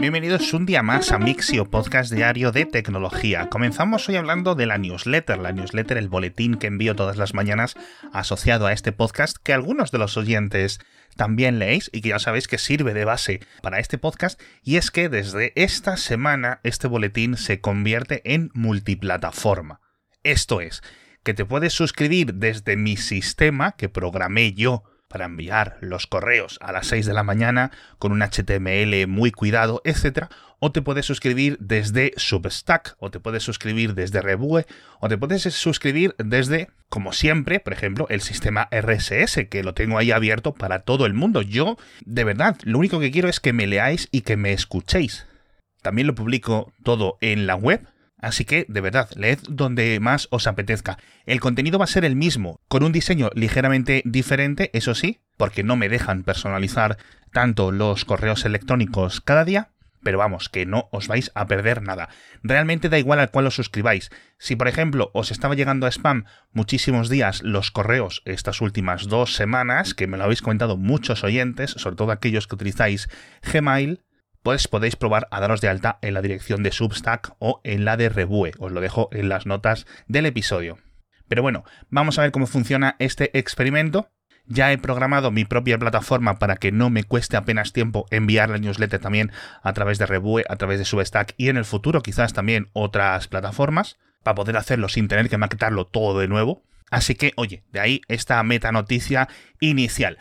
Bienvenidos un día más a Mixio, podcast diario de tecnología. Comenzamos hoy hablando de la newsletter, la newsletter, el boletín que envío todas las mañanas asociado a este podcast, que algunos de los oyentes también leéis y que ya sabéis que sirve de base para este podcast, y es que desde esta semana este boletín se convierte en multiplataforma. Esto es, que te puedes suscribir desde mi sistema que programé yo para enviar los correos a las 6 de la mañana con un HTML muy cuidado, etc. O te puedes suscribir desde Substack, o te puedes suscribir desde Rebue, o te puedes suscribir desde, como siempre, por ejemplo, el sistema RSS, que lo tengo ahí abierto para todo el mundo. Yo, de verdad, lo único que quiero es que me leáis y que me escuchéis. También lo publico todo en la web, Así que, de verdad, leed donde más os apetezca. El contenido va a ser el mismo, con un diseño ligeramente diferente, eso sí, porque no me dejan personalizar tanto los correos electrónicos cada día, pero vamos, que no os vais a perder nada. Realmente da igual al cual os suscribáis. Si, por ejemplo, os estaba llegando a spam muchísimos días los correos estas últimas dos semanas, que me lo habéis comentado muchos oyentes, sobre todo aquellos que utilizáis Gmail, pues podéis probar a daros de alta en la dirección de Substack o en la de Rebue. Os lo dejo en las notas del episodio. Pero bueno, vamos a ver cómo funciona este experimento. Ya he programado mi propia plataforma para que no me cueste apenas tiempo enviar la newsletter también a través de Rebue, a través de Substack y en el futuro quizás también otras plataformas para poder hacerlo sin tener que maquetarlo todo de nuevo. Así que, oye, de ahí esta meta noticia inicial.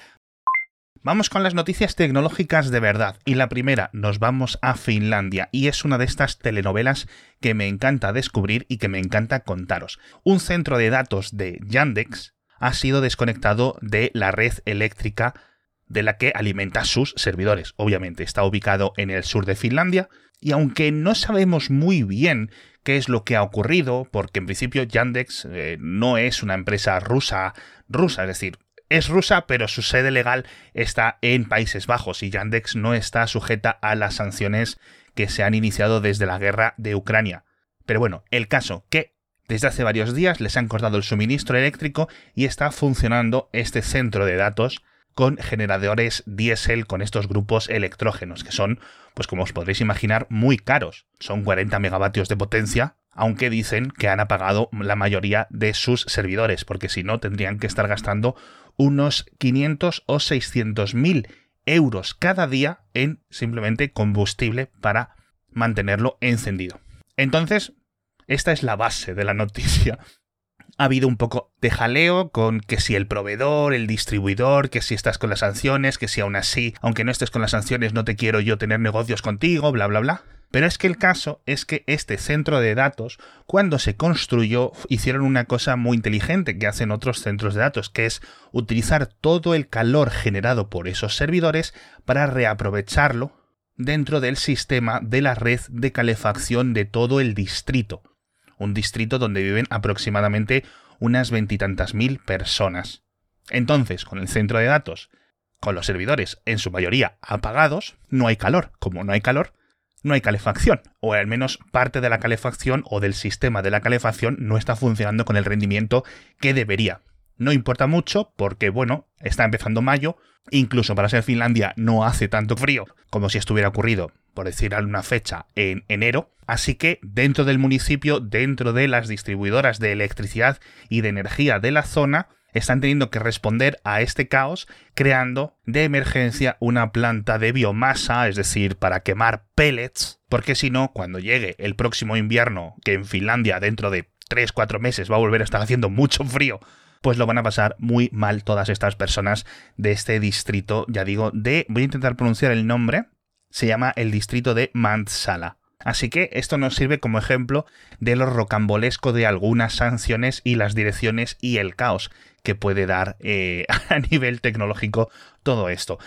Vamos con las noticias tecnológicas de verdad. Y la primera, nos vamos a Finlandia. Y es una de estas telenovelas que me encanta descubrir y que me encanta contaros. Un centro de datos de Yandex ha sido desconectado de la red eléctrica de la que alimenta sus servidores. Obviamente está ubicado en el sur de Finlandia y aunque no sabemos muy bien qué es lo que ha ocurrido, porque en principio Yandex eh, no es una empresa rusa, rusa, es decir, es rusa, pero su sede legal está en Países Bajos y Yandex no está sujeta a las sanciones que se han iniciado desde la guerra de Ucrania. Pero bueno, el caso que desde hace varios días les han cortado el suministro eléctrico y está funcionando este centro de datos con generadores diésel con estos grupos electrógenos que son, pues como os podréis imaginar, muy caros. Son 40 megavatios de potencia, aunque dicen que han apagado la mayoría de sus servidores, porque si no tendrían que estar gastando unos 500 o 600 mil euros cada día en simplemente combustible para mantenerlo encendido. Entonces, esta es la base de la noticia. Ha habido un poco de jaleo con que si el proveedor, el distribuidor, que si estás con las sanciones, que si aún así, aunque no estés con las sanciones, no te quiero yo tener negocios contigo, bla, bla, bla. Pero es que el caso es que este centro de datos, cuando se construyó, hicieron una cosa muy inteligente que hacen otros centros de datos, que es utilizar todo el calor generado por esos servidores para reaprovecharlo dentro del sistema de la red de calefacción de todo el distrito. Un distrito donde viven aproximadamente unas veintitantas mil personas. Entonces, con el centro de datos, con los servidores en su mayoría apagados, no hay calor. Como no hay calor, no hay calefacción, o al menos parte de la calefacción o del sistema de la calefacción no está funcionando con el rendimiento que debería. No importa mucho porque, bueno, está empezando mayo, incluso para ser Finlandia no hace tanto frío como si estuviera ocurrido, por decir alguna fecha, en enero, así que dentro del municipio, dentro de las distribuidoras de electricidad y de energía de la zona, están teniendo que responder a este caos creando de emergencia una planta de biomasa, es decir, para quemar pellets, porque si no, cuando llegue el próximo invierno, que en Finlandia dentro de 3-4 meses va a volver a estar haciendo mucho frío, pues lo van a pasar muy mal todas estas personas de este distrito, ya digo, de, voy a intentar pronunciar el nombre, se llama el distrito de Mantsala. Así que esto nos sirve como ejemplo de lo rocambolesco de algunas sanciones y las direcciones y el caos que puede dar eh, a nivel tecnológico todo esto.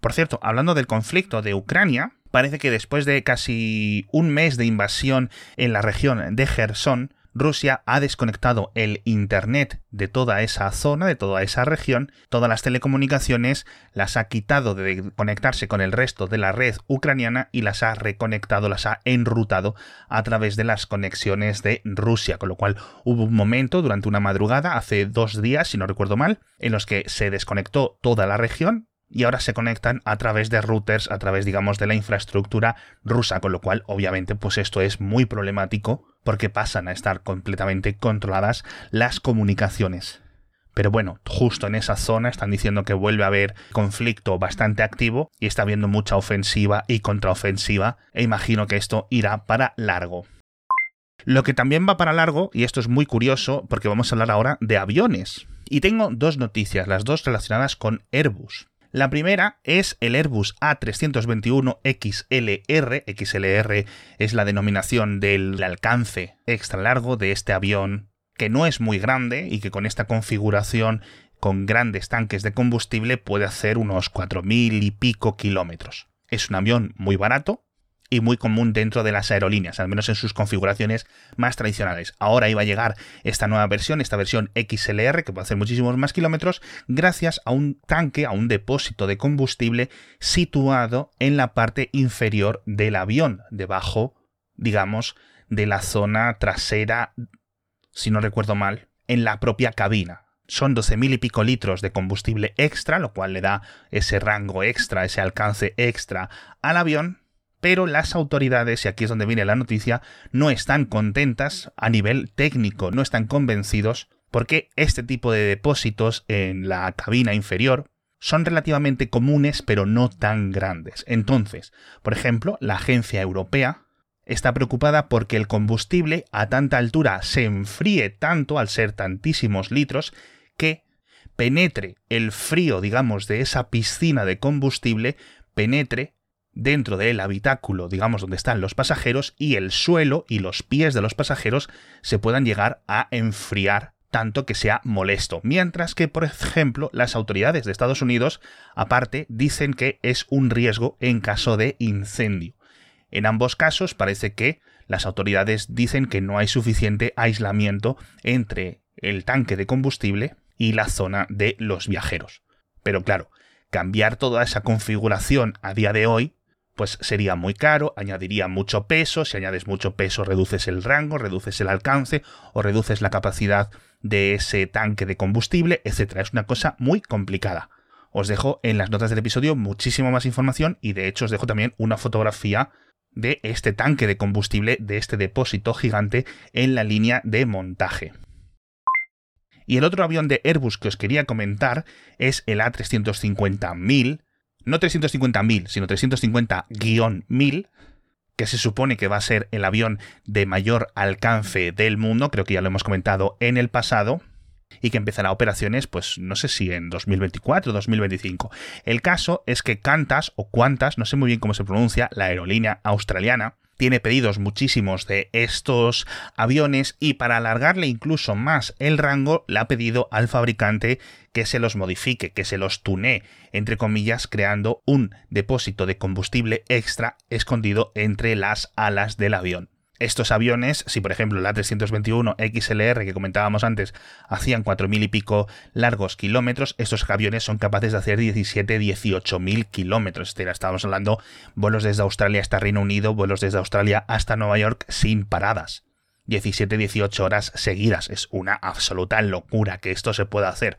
Por cierto, hablando del conflicto de Ucrania, parece que después de casi un mes de invasión en la región de Gerson, Rusia ha desconectado el Internet de toda esa zona, de toda esa región, todas las telecomunicaciones, las ha quitado de conectarse con el resto de la red ucraniana y las ha reconectado, las ha enrutado a través de las conexiones de Rusia, con lo cual hubo un momento durante una madrugada, hace dos días, si no recuerdo mal, en los que se desconectó toda la región, y ahora se conectan a través de routers, a través, digamos, de la infraestructura rusa, con lo cual, obviamente, pues esto es muy problemático porque pasan a estar completamente controladas las comunicaciones. Pero bueno, justo en esa zona están diciendo que vuelve a haber conflicto bastante activo y está habiendo mucha ofensiva y contraofensiva e imagino que esto irá para largo. Lo que también va para largo, y esto es muy curioso porque vamos a hablar ahora de aviones. Y tengo dos noticias, las dos relacionadas con Airbus. La primera es el Airbus A321 XLR. XLR es la denominación del alcance extra largo de este avión, que no es muy grande y que con esta configuración con grandes tanques de combustible puede hacer unos 4.000 y pico kilómetros. Es un avión muy barato, y muy común dentro de las aerolíneas, al menos en sus configuraciones más tradicionales. Ahora iba a llegar esta nueva versión, esta versión XLR, que puede hacer muchísimos más kilómetros, gracias a un tanque, a un depósito de combustible situado en la parte inferior del avión, debajo, digamos, de la zona trasera, si no recuerdo mal, en la propia cabina. Son 12.000 y pico litros de combustible extra, lo cual le da ese rango extra, ese alcance extra al avión, pero las autoridades, y aquí es donde viene la noticia, no están contentas a nivel técnico, no están convencidos porque este tipo de depósitos en la cabina inferior son relativamente comunes pero no tan grandes. Entonces, por ejemplo, la agencia europea está preocupada porque el combustible a tanta altura se enfríe tanto al ser tantísimos litros que penetre el frío, digamos, de esa piscina de combustible, penetre dentro del habitáculo, digamos, donde están los pasajeros, y el suelo y los pies de los pasajeros se puedan llegar a enfriar tanto que sea molesto. Mientras que, por ejemplo, las autoridades de Estados Unidos, aparte, dicen que es un riesgo en caso de incendio. En ambos casos parece que las autoridades dicen que no hay suficiente aislamiento entre el tanque de combustible y la zona de los viajeros. Pero claro, cambiar toda esa configuración a día de hoy pues sería muy caro, añadiría mucho peso, si añades mucho peso reduces el rango, reduces el alcance o reduces la capacidad de ese tanque de combustible, etc. Es una cosa muy complicada. Os dejo en las notas del episodio muchísima más información y de hecho os dejo también una fotografía de este tanque de combustible, de este depósito gigante en la línea de montaje. Y el otro avión de Airbus que os quería comentar es el A350.000, no 350.000, sino 350-1000, que se supone que va a ser el avión de mayor alcance del mundo, creo que ya lo hemos comentado en el pasado, y que empezará operaciones, pues no sé si en 2024 o 2025. El caso es que Qantas o Qantas, no sé muy bien cómo se pronuncia, la aerolínea australiana, tiene pedidos muchísimos de estos aviones y para alargarle incluso más el rango le ha pedido al fabricante que se los modifique, que se los tunee, entre comillas, creando un depósito de combustible extra escondido entre las alas del avión estos aviones, si por ejemplo la 321 XLR que comentábamos antes hacían 4.000 y pico largos kilómetros, estos aviones son capaces de hacer 17-18 mil kilómetros. Estábamos hablando vuelos desde Australia hasta Reino Unido, vuelos desde Australia hasta Nueva York sin paradas. 17-18 horas seguidas. Es una absoluta locura que esto se pueda hacer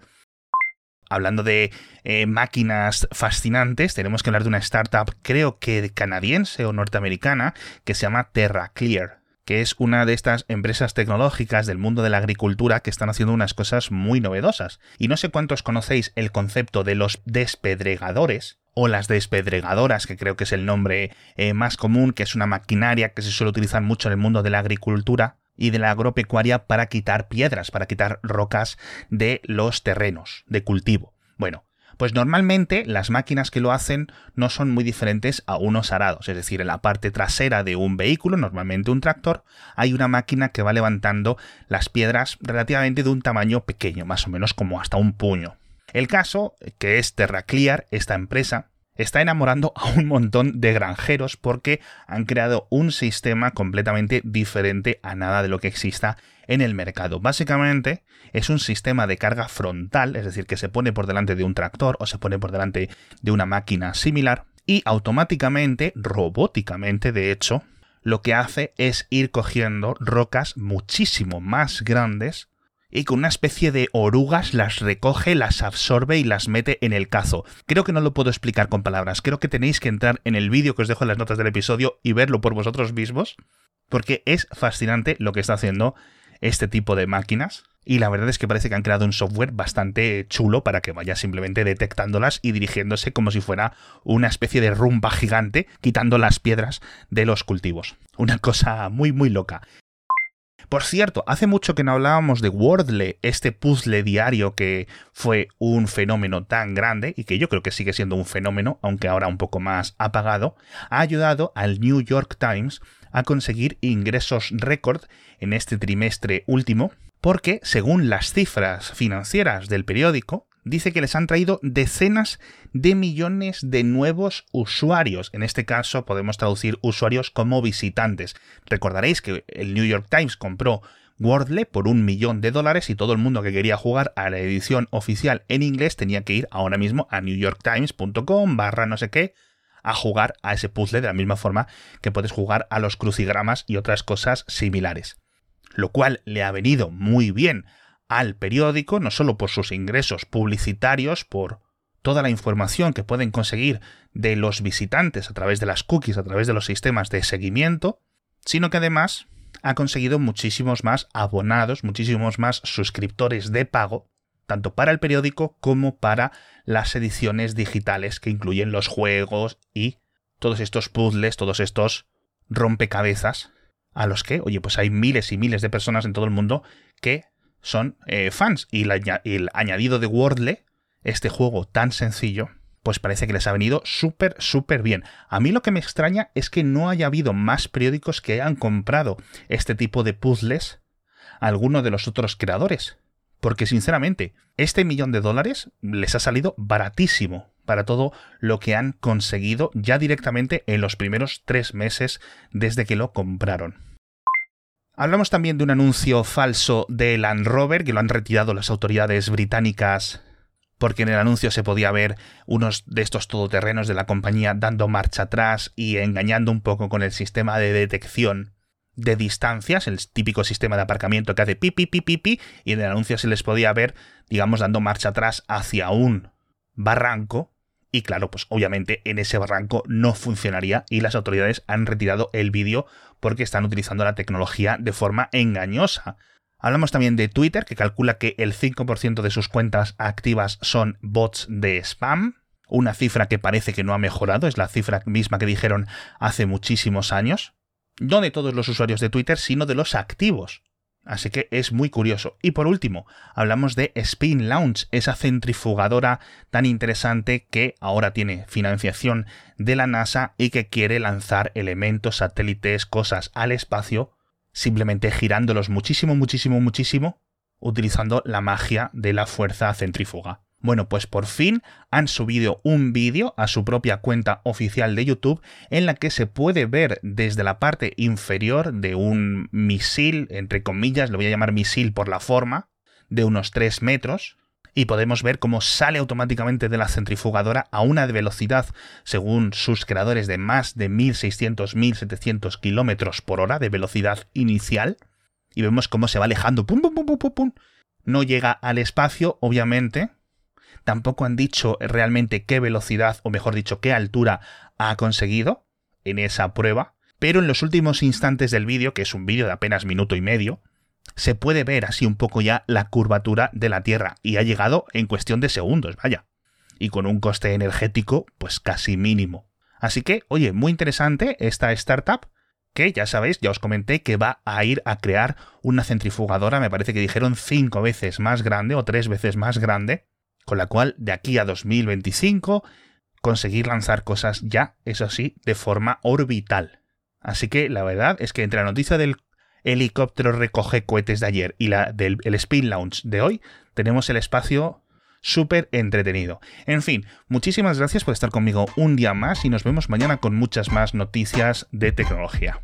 hablando de eh, máquinas fascinantes, tenemos que hablar de una startup, creo que canadiense o norteamericana, que se llama TerraClear que es una de estas empresas tecnológicas del mundo de la agricultura que están haciendo unas cosas muy novedosas. Y no sé cuántos conocéis el concepto de los despedregadores, o las despedregadoras, que creo que es el nombre eh, más común, que es una maquinaria que se suele utilizar mucho en el mundo de la agricultura, y de la agropecuaria para quitar piedras, para quitar rocas de los terrenos de cultivo. Bueno, pues normalmente las máquinas que lo hacen no son muy diferentes a unos arados, es decir, en la parte trasera de un vehículo, normalmente un tractor, hay una máquina que va levantando las piedras relativamente de un tamaño pequeño, más o menos como hasta un puño. El caso, que es TerraClear, esta empresa, está enamorando a un montón de granjeros porque han creado un sistema completamente diferente a nada de lo que exista en el mercado. Básicamente es un sistema de carga frontal, es decir, que se pone por delante de un tractor o se pone por delante de una máquina similar y automáticamente, robóticamente de hecho, lo que hace es ir cogiendo rocas muchísimo más grandes y con una especie de orugas las recoge, las absorbe y las mete en el cazo. Creo que no lo puedo explicar con palabras, creo que tenéis que entrar en el vídeo que os dejo en las notas del episodio y verlo por vosotros mismos, porque es fascinante lo que está haciendo este tipo de máquinas. Y la verdad es que parece que han creado un software bastante chulo para que vaya simplemente detectándolas y dirigiéndose como si fuera una especie de rumba gigante, quitando las piedras de los cultivos. Una cosa muy, muy loca. Por cierto, hace mucho que no hablábamos de Wordle, este puzzle diario que fue un fenómeno tan grande y que yo creo que sigue siendo un fenómeno, aunque ahora un poco más apagado, ha ayudado al New York Times a conseguir ingresos récord en este trimestre último, porque según las cifras financieras del periódico, dice que les han traído decenas de millones de nuevos usuarios. En este caso podemos traducir usuarios como visitantes. Recordaréis que el New York Times compró Wordle por un millón de dólares y todo el mundo que quería jugar a la edición oficial en inglés tenía que ir ahora mismo a newyorktimes.com barra no sé qué a jugar a ese puzzle de la misma forma que puedes jugar a los crucigramas y otras cosas similares. Lo cual le ha venido muy bien al periódico, no solo por sus ingresos publicitarios, por toda la información que pueden conseguir de los visitantes a través de las cookies, a través de los sistemas de seguimiento, sino que además ha conseguido muchísimos más abonados, muchísimos más suscriptores de pago, tanto para el periódico como para las ediciones digitales que incluyen los juegos y todos estos puzzles, todos estos rompecabezas a los que, oye, pues hay miles y miles de personas en todo el mundo que son eh, fans. Y el añadido de Wordle, este juego tan sencillo, pues parece que les ha venido súper, súper bien. A mí lo que me extraña es que no haya habido más periódicos que hayan comprado este tipo de puzzles a alguno de los otros creadores. Porque sinceramente, este millón de dólares les ha salido baratísimo para todo lo que han conseguido ya directamente en los primeros tres meses desde que lo compraron. Hablamos también de un anuncio falso de Land Rover que lo han retirado las autoridades británicas porque en el anuncio se podía ver unos de estos todoterrenos de la compañía dando marcha atrás y engañando un poco con el sistema de detección de distancias, el típico sistema de aparcamiento que hace pi pi pi pi pi y en el anuncio se les podía ver, digamos, dando marcha atrás hacia un barranco y claro, pues obviamente en ese barranco no funcionaría y las autoridades han retirado el vídeo porque están utilizando la tecnología de forma engañosa. Hablamos también de Twitter, que calcula que el 5% de sus cuentas activas son bots de spam, una cifra que parece que no ha mejorado, es la cifra misma que dijeron hace muchísimos años. No de todos los usuarios de Twitter, sino de los activos. Así que es muy curioso. Y por último, hablamos de Spin Launch, esa centrifugadora tan interesante que ahora tiene financiación de la NASA y que quiere lanzar elementos, satélites, cosas al espacio, simplemente girándolos muchísimo, muchísimo, muchísimo, utilizando la magia de la fuerza centrífuga. Bueno, pues por fin han subido un vídeo a su propia cuenta oficial de YouTube en la que se puede ver desde la parte inferior de un misil, entre comillas, lo voy a llamar misil por la forma, de unos 3 metros, y podemos ver cómo sale automáticamente de la centrifugadora a una velocidad, según sus creadores, de más de 1600-1700 kilómetros por hora de velocidad inicial, y vemos cómo se va alejando, pum, pum, pum, pum, pum, pum. No llega al espacio, obviamente, Tampoco han dicho realmente qué velocidad, o mejor dicho, qué altura ha conseguido en esa prueba. Pero en los últimos instantes del vídeo, que es un vídeo de apenas minuto y medio, se puede ver así un poco ya la curvatura de la Tierra. Y ha llegado en cuestión de segundos, vaya. Y con un coste energético, pues casi mínimo. Así que, oye, muy interesante esta startup que ya sabéis, ya os comenté que va a ir a crear una centrifugadora, me parece que dijeron cinco veces más grande o tres veces más grande, con la cual de aquí a 2025 conseguir lanzar cosas ya, eso sí, de forma orbital. Así que la verdad es que entre la noticia del helicóptero recoge cohetes de ayer y la del Spin Launch de hoy, tenemos el espacio súper entretenido. En fin, muchísimas gracias por estar conmigo un día más y nos vemos mañana con muchas más noticias de tecnología.